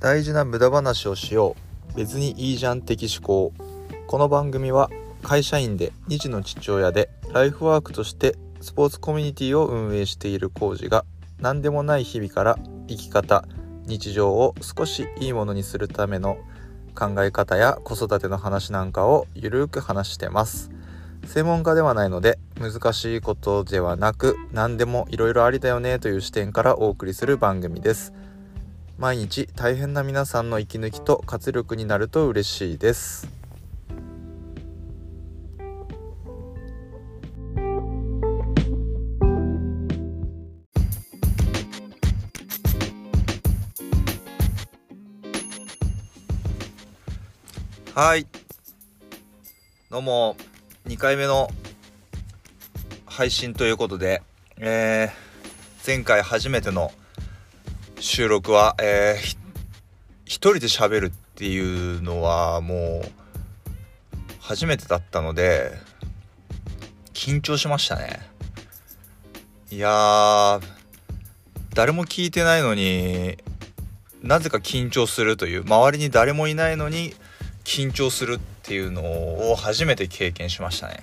大事な無駄話をしよう。別にいいじゃん的思考。この番組は会社員で2児の父親でライフワークとしてスポーツコミュニティを運営しているコージが何でもない日々から生き方日常を少しいいものにするための考え方や子育ての話なんかをゆるく話してます。専門家ではないので難しいことではなく何でもいろいろありだよねという視点からお送りする番組です。毎日大変な皆さんの息抜きと活力になると嬉しいです。はい。どうも。2回目の配信ということで、えー、前回初めての収録は、えー、一人で喋るっていうのはもう初めてだったので緊張しましたね。いや誰も聞いてないのになぜか緊張するという周りに誰もいないのに緊張するっていうのを初めて経験しましたね。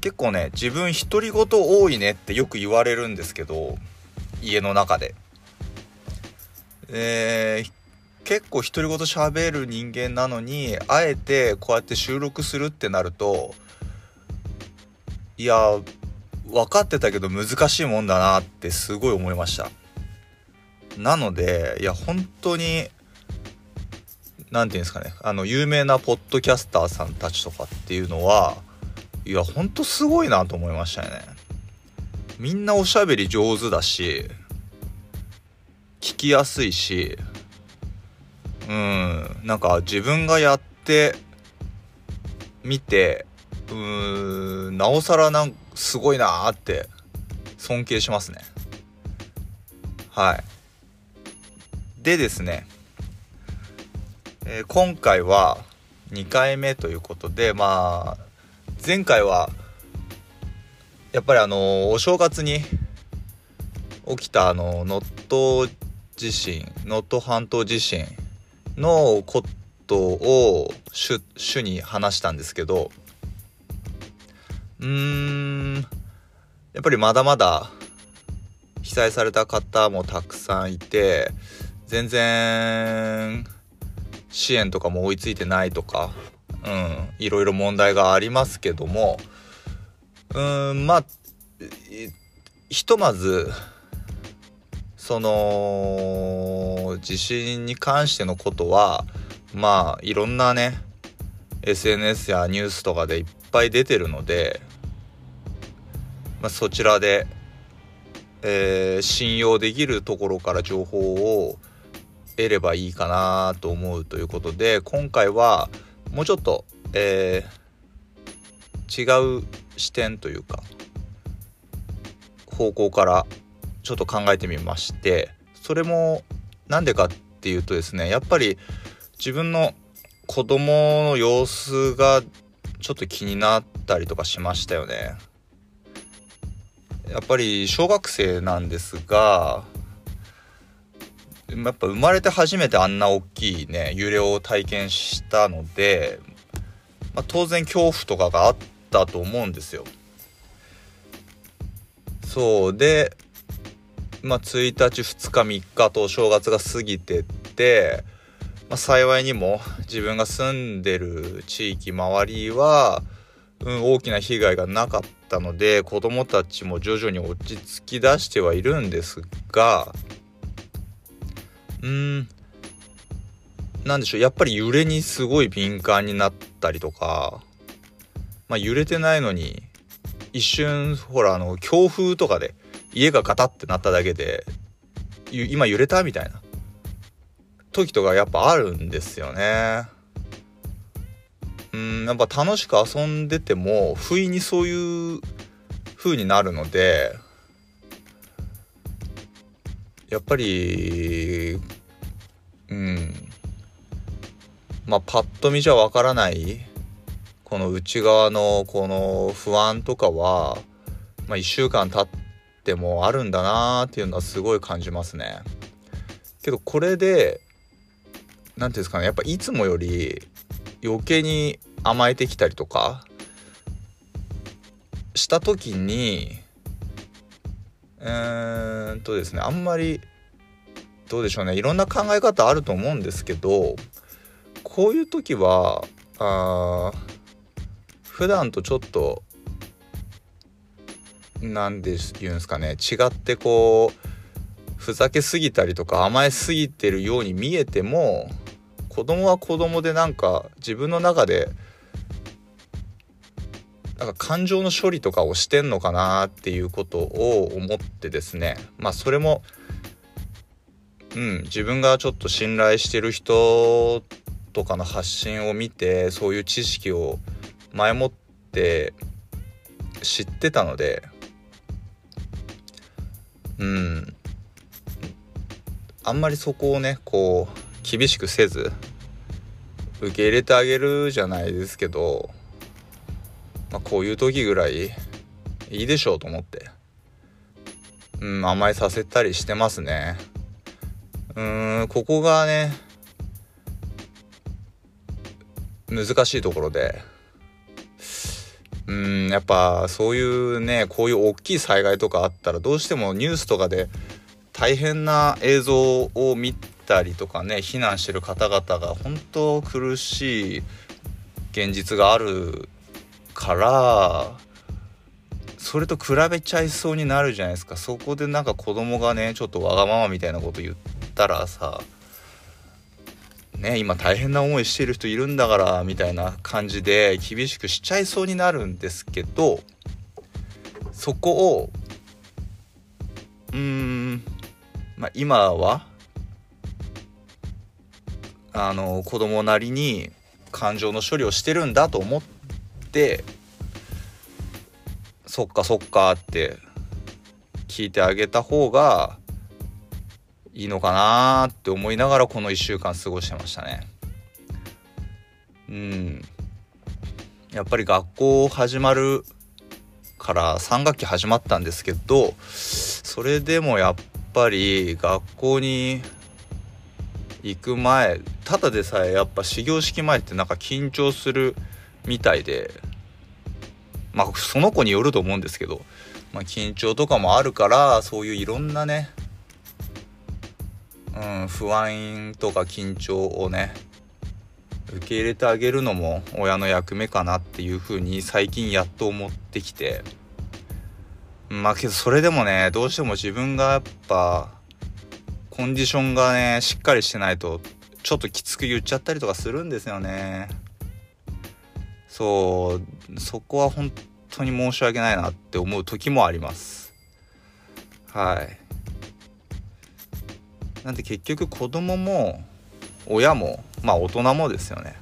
結構ね自分独り言多いねってよく言われるんですけど家の中で。えー、結構独り言喋る人間なのにあえてこうやって収録するってなるといや分かってたけど難しいもんだなってすごい思いました。なのでいや本当に何て言うんですかねあの有名なポッドキャスターさんたちとかっていうのはいやほんとすごいなと思いましたよね。みんなおしゃべり上手だし聞きやすいしうんなんか自分がやってみてうーんなおさらなんすごいなーって尊敬しますね。はい。でですね、えー、今回は2回目ということでまあ前回はやっぱりあのお正月に起きたあの能登地震能登半島地震のことを主主に話したんですけどうーんやっぱりまだまだ被災された方もたくさんいて全然支援とかも追いついてないとか、うん、いろいろ問題がありますけどもうんまあひとまずその地震に関してのことはまあいろんなね SNS やニュースとかでいっぱい出てるので、まあ、そちらで、えー、信用できるところから情報を得ればいいかなと思うということで今回はもうちょっと、えー、違う視点というか方向からちょっと考えてみましてそれも何でかっていうとですねやっぱり自分の子供の様子がちょっと気になったりとかしましたよね。やっぱり小学生なんですがやっぱ生まれて初めてあんな大きいね揺れを体験したので、まあ、当然恐怖とかがあったと思うんですよ。そうでまあ、1日2日3日と正月が過ぎてって、まあ、幸いにも自分が住んでる地域周りは、うん、大きな被害がなかったので子供たちも徐々に落ち着き出してはいるんですがうん何でしょうやっぱり揺れにすごい敏感になったりとか、まあ、揺れてないのに一瞬ほらあの強風とかで家がガタってなっただけで今揺れたみたいな。時とかやっぱあるんですよね。うんやっぱ楽しく遊んでても不意にそういう風になるのでやっぱりうんまあパッと見じゃわからないこの内側のこの不安とかは、まあ、1週間経ってってもあるんだなーっていうのはすごい感じますね。けどこれで何ていうんですかねやっぱいつもより余計に甘えてきたりとかした時にうーんとですねあんまりどうでしょうねいろんな考え方あると思うんですけどこういう時はあ普段とちょっと何で言うんですかね。違ってこうふざけすぎたりとか甘えすぎてるように見えても子供は子供でなんか自分の中でなんか感情の処理とかをしてんのかなっていうことを思ってですね。まあそれもうん自分がちょっと信頼してる人とかの発信を見てそういう知識を前もって知ってたのでうん。あんまりそこをねこう厳しくせず受け入れてあげるじゃないですけど、まあ、こういう時ぐらいいいでしょうと思って。うん甘えさせたりしてますね。うんここがね難しいところでうんやっぱそういうねこういう大きい災害とかあったらどうしてもニュースとかで大変な映像を見たりとかね避難してる方々が本当苦しい現実があるからそれと比べちゃいそうになるじゃないですか。そこでなんか子供がねちょっとわがままみたいなこと言ったらさね今大変な思いしてる人いるんだからみたいな感じで厳しくしちゃいそうになるんですけどそこをうーんまあ、今はあの子供なりに感情の処理をしてるんだと思ってそっかそっかって聞いてあげた方がいいのかなって思いながらこの1週間過ごしてましたね。うんやっぱり学校始まるから3学期始まったんですけどそれでもやっぱり学校に行く前ただでさえやっぱ始業式前ってなんか緊張するみたいでまあその子によると思うんですけど、まあ、緊張とかもあるからそういういろんなね、うん、不安とか緊張をね受け入れてあげるのも親の役目かなっていうふうに最近やっと思ってきて。まあけどそれでもねどうしても自分がやっぱコンディションがねしっかりしてないとちょっときつく言っちゃったりとかするんですよね。そうそこは本当に申し訳ないなって思う時もあります。はい。なんで結局子供も親もまあ大人もですよね。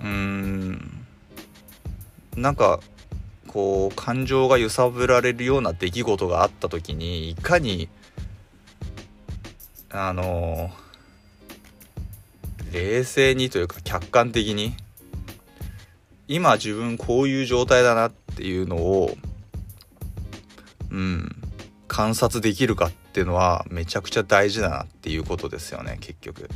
うーん。なんかこう感情が揺さぶられるような出来事があった時にいかにあの冷静にというか客観的に今自分こういう状態だなっていうのをうん観察できるかっっていうのはめちゃくちゃ大事だなっていうことですよね結局。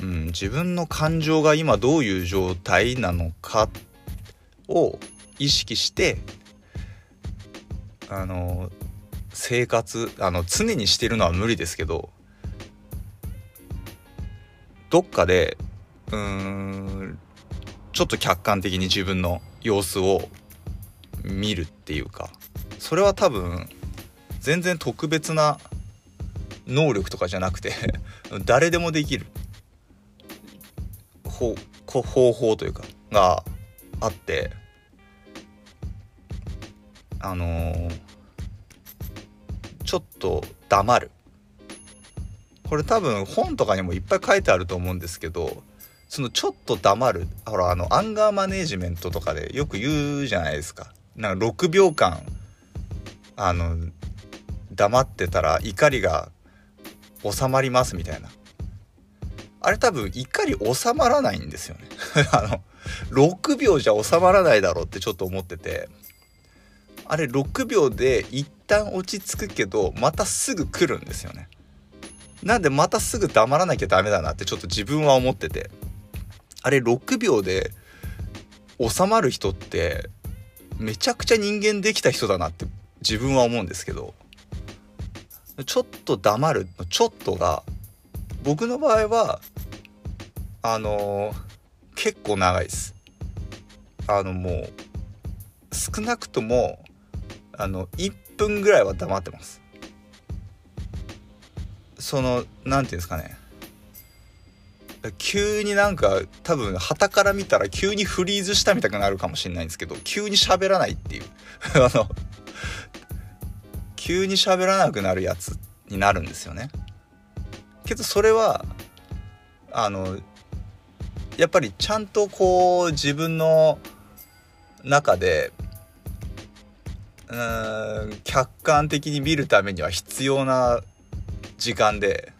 うん、自分の感情が今どういう状態なのかを意識してあの生活あの常にしてるのは無理ですけどどっかでうーんちょっと客観的に自分の様子を見るっていうかそれは多分全然特別な能力とかじゃなくて 誰でもできる。方法というかがあってあのー、ちょっと黙る。これ多分本とかにもいっぱい書いてあると思うんですけどそのちょっと黙る。ほらあのアンガーマネージメントとかでよく言うじゃないですか。なんか6秒間あの黙ってたら怒りが収まりますみたいな。あれ多分怒り収まらないんですよね。あの6秒じゃ収まらないだろうってちょっと思ってて。あれ6秒で一旦落ち着くけどまたすぐ来るんですよね。なんでまたすぐ黙らなきゃダメだなってちょっと自分は思ってて。あれ6秒で収まる人ってめちゃくちゃ人間できた人だなって自分は思うんですけど。ちょっと黙るのちょっとが僕の場合はあのー、結構長いです。あのもう少なくともあの1分ぐらいは黙ってます。その何て言うんですかね。急になんか多分旗から見たら急にフリーズしたみたくなるかもしれないんですけど急に喋らないっていう。あの急に喋らなくなるやつになるんですよね。けどそれはあのやっぱりちゃんとこう自分の中でうん客観的に見るためには必要な時間で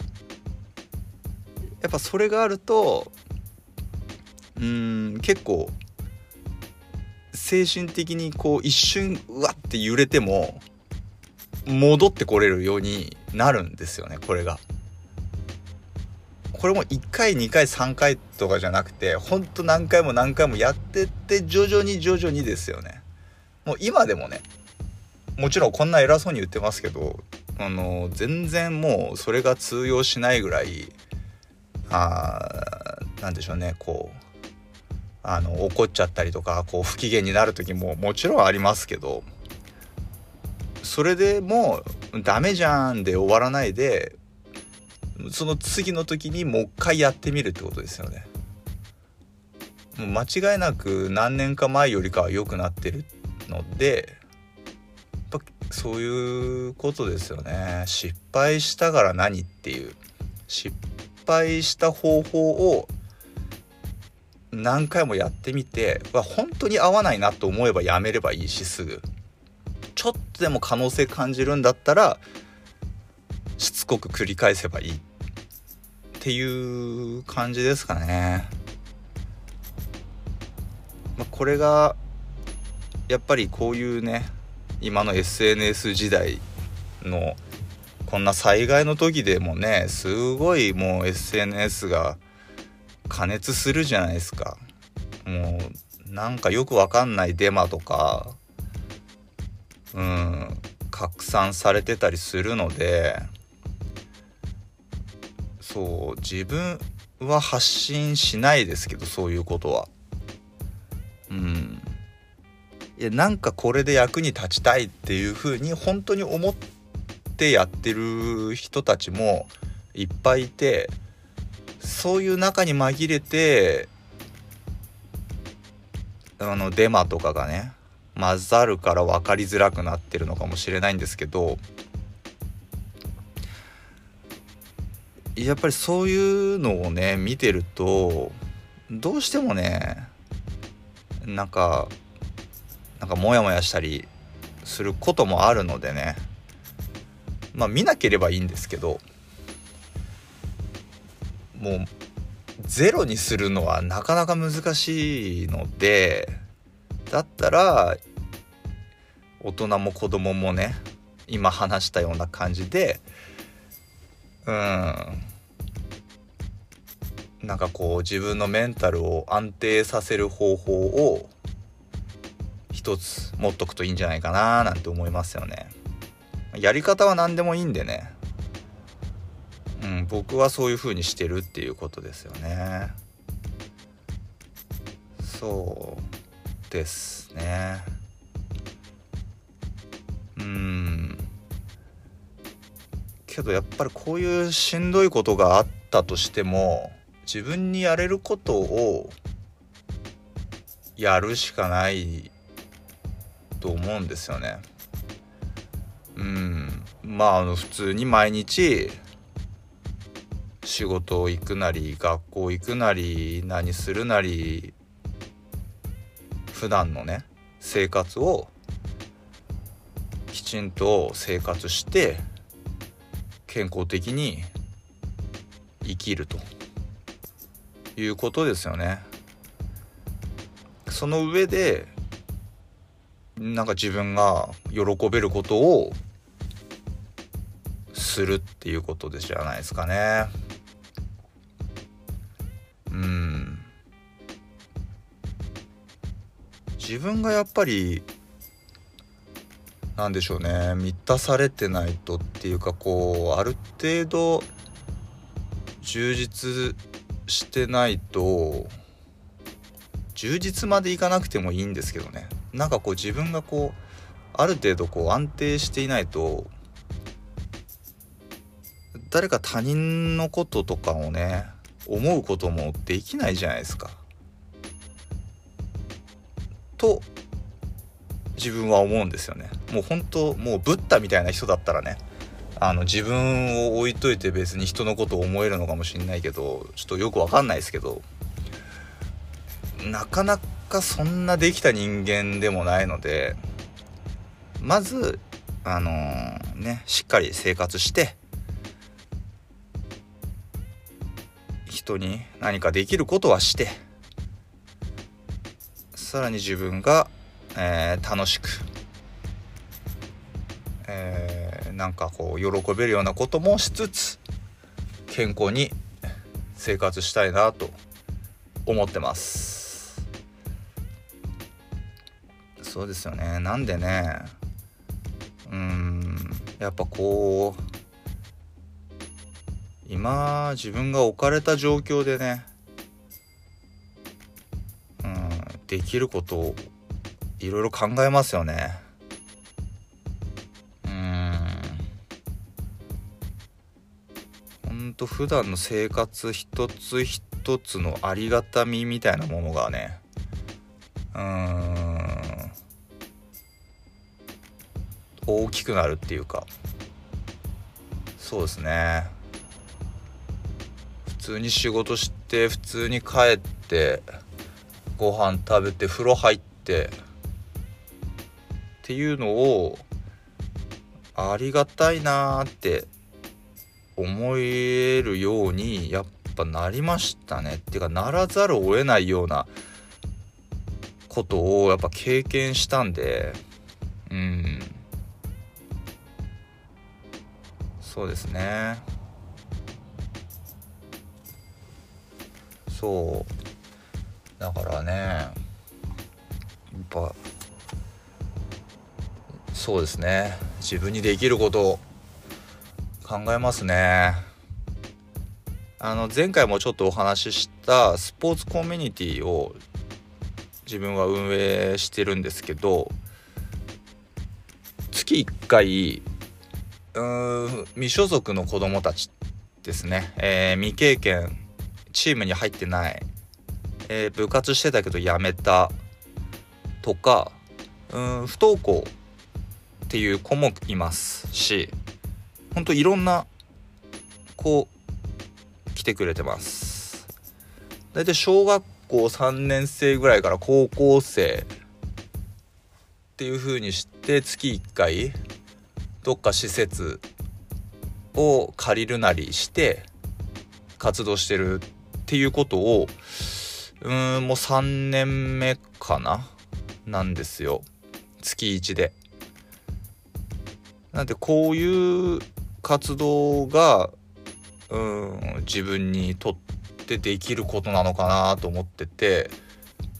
やっぱそれがあるとうん結構精神的にこう一瞬うわって揺れても戻ってこれるようになるんですよねこれが。これも1回2回3回とかじゃなくてほんと何回も何回もやってって徐々に徐々にですよね。もう今でもねもちろんこんな偉そうに言ってますけどあの全然もうそれが通用しないぐらいあなんでしょうねこうあの怒っちゃったりとかこう不機嫌になる時ももちろんありますけどそれでもうダメじゃんで終わらないでその次の時にもう一回やってみるってことですよね。もう間違いなく何年か前よりかは良くなってるのでやっぱそういうことですよね。失敗したから何っていう。失敗した方法を何回もやってみて本当に合わないなと思えばやめればいいしすぐ。ちょっとでも可能性感じるんだったらしつこく繰り返せばいいっていう感じですかね。まあ、これがやっぱりこういうね今の SNS 時代のこんな災害の時でもねすごいもう SNS が加熱するじゃないですかもうなんかよくわかんないデマとかうん拡散されてたりするのでそう自分は発信しないですけどそういうことは。うん。いやなんかこれで役に立ちたいっていうふうに本当に思ってやってる人たちもいっぱいいてそういう中に紛れてあのデマとかがね混ざるから分かりづらくなってるのかもしれないんですけどやっぱりそういうのをね見てるとどうしてもねなんかなんかモヤモヤしたりすることもあるのでねまあ見なければいいんですけどもうゼロにするのはなかなか難しいのでだったら大人も子供もね今話したような感じでうん。なんかこう自分のメンタルを安定させる方法を一つ持っとくといいんじゃないかななんて思いますよね。やり方は何でもいいんでね。うん僕はそういう風にしてるっていうことですよね。そうですね。けどやっぱりこういうしんどいことがあったとしても自分にやれることをやるしかないと思うんですよね。うんまああの普通に毎日仕事行くなり学校行くなり何するなり普段のね生活をきちんと生活して健康的に生きると。いうことですよね。その上でなんか自分が喜べることをするっていうことでじゃないですかね。うん。自分がやっぱりなんでしょうね。満たされてないとっていうかこうある程度充実してないと充実までいかなくてもいいんですけどねなんかこう自分がこうある程度こう安定していないと誰か他人のこととかをね思うこともできないじゃないですか。と自分は思うんですよね。もう本当もうブッダみたいな人だったらねあの自分を置いといて別に人のことを思えるのかもしんないけどちょっとよくわかんないですけどなかなかそんなできた人間でもないのでまずあのー、ねしっかり生活して人に何かできることはしてさらに自分が、えー、楽しく、えー、なんかこう喜べるようなこともしつつ健康に生活したいなと思ってます。そうですよね。なんでね。うんやっぱこう今自分が置かれた状況でね、うん、できることをいろいろ考えますよね。うん。ほんと普段の生活一つ一つのありがたみみたいなものがね。うん。大きくなるっていうか。そうですね。普通に仕事して普通に帰ってご飯食べて風呂入ってっていうのをありがたいなーって思えるようにやっぱなりましたね。っていうかならざるを得ないようなことをやっぱ経験したんで。うん。そうですね。そう。だからねやっぱそうですね。自分にできることを考えますね。あの前回もちょっとお話ししたスポーツコミュニティを自分は運営してるんですけど月1回うん未所属の子どもたちですね、えー、未経験チームに入ってない、えー、部活してたけど辞めたとかうん不登校っていう子もいますしほんといろんな子来てくれてます。大体小学校3年生ぐらいから高校生っていう風にして月1回どっか施設を借りるなりして活動してるっていうことをうんもう3年目かな？なんですよ。月1で。なんでこういう活動がうん自分にとってできることなのかなと思ってて、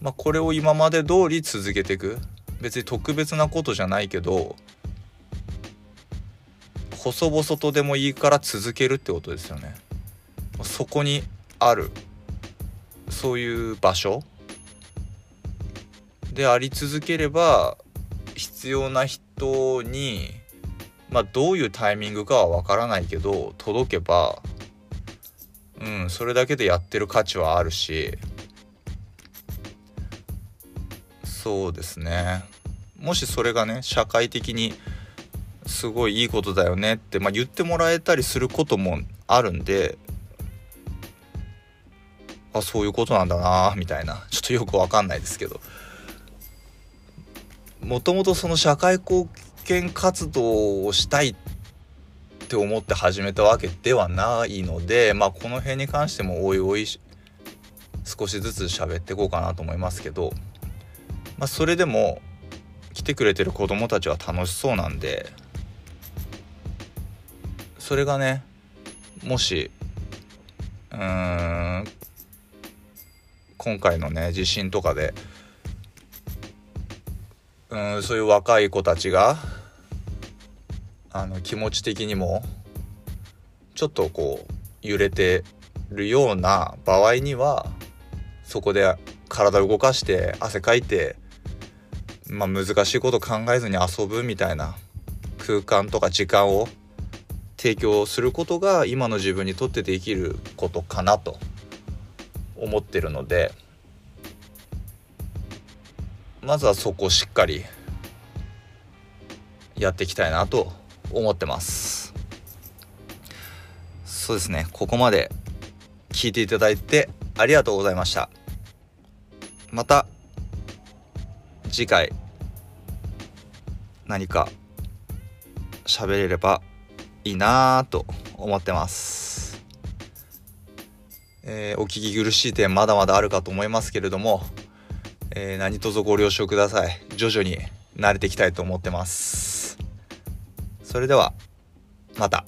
まあ、これを今まで通り続けていく別に特別なことじゃないけど細々とでもいいから続けるってことですよね。そこにあるそういう場所であり続ければ必要な人にまあどういうタイミングかはわからないけど届けばうんそれだけでやってる価値はあるし。そうですね。もしそれがね社会的にすごいいいことだよねって、まあ、言ってもらえたりすることもあるんであそういうことなんだなみたいな。ちょっとよくわかんないですけど。もともとその社会貢献活動をしたいって思って始めたわけではないのでまあこの辺に関してもおいおい少しずつ喋っていこうかなと思いますけど、まあ、それでも来てくれてる子供たちは楽しそうなんでそれがねもしうーん今回のね地震とかでうんそういう若い子たちがあの気持ち的にもちょっとこう揺れてるような場合にはそこで体を動かして汗かいて、まあ、難しいこと考えずに遊ぶみたいな空間とか時間を提供することが今の自分にとってできることかなと思ってるのでまずはそこをしっかりやっていきたいなと思ってます。そうですね。ここまで聞いていただいてありがとうございました。また次回何か喋れればいいなと思ってます、えーお聞き苦しい点まだまだあるかと思いますけれども、えー何卒ご了承ください。徐々に慣れていきたいと思ってます。それではまた。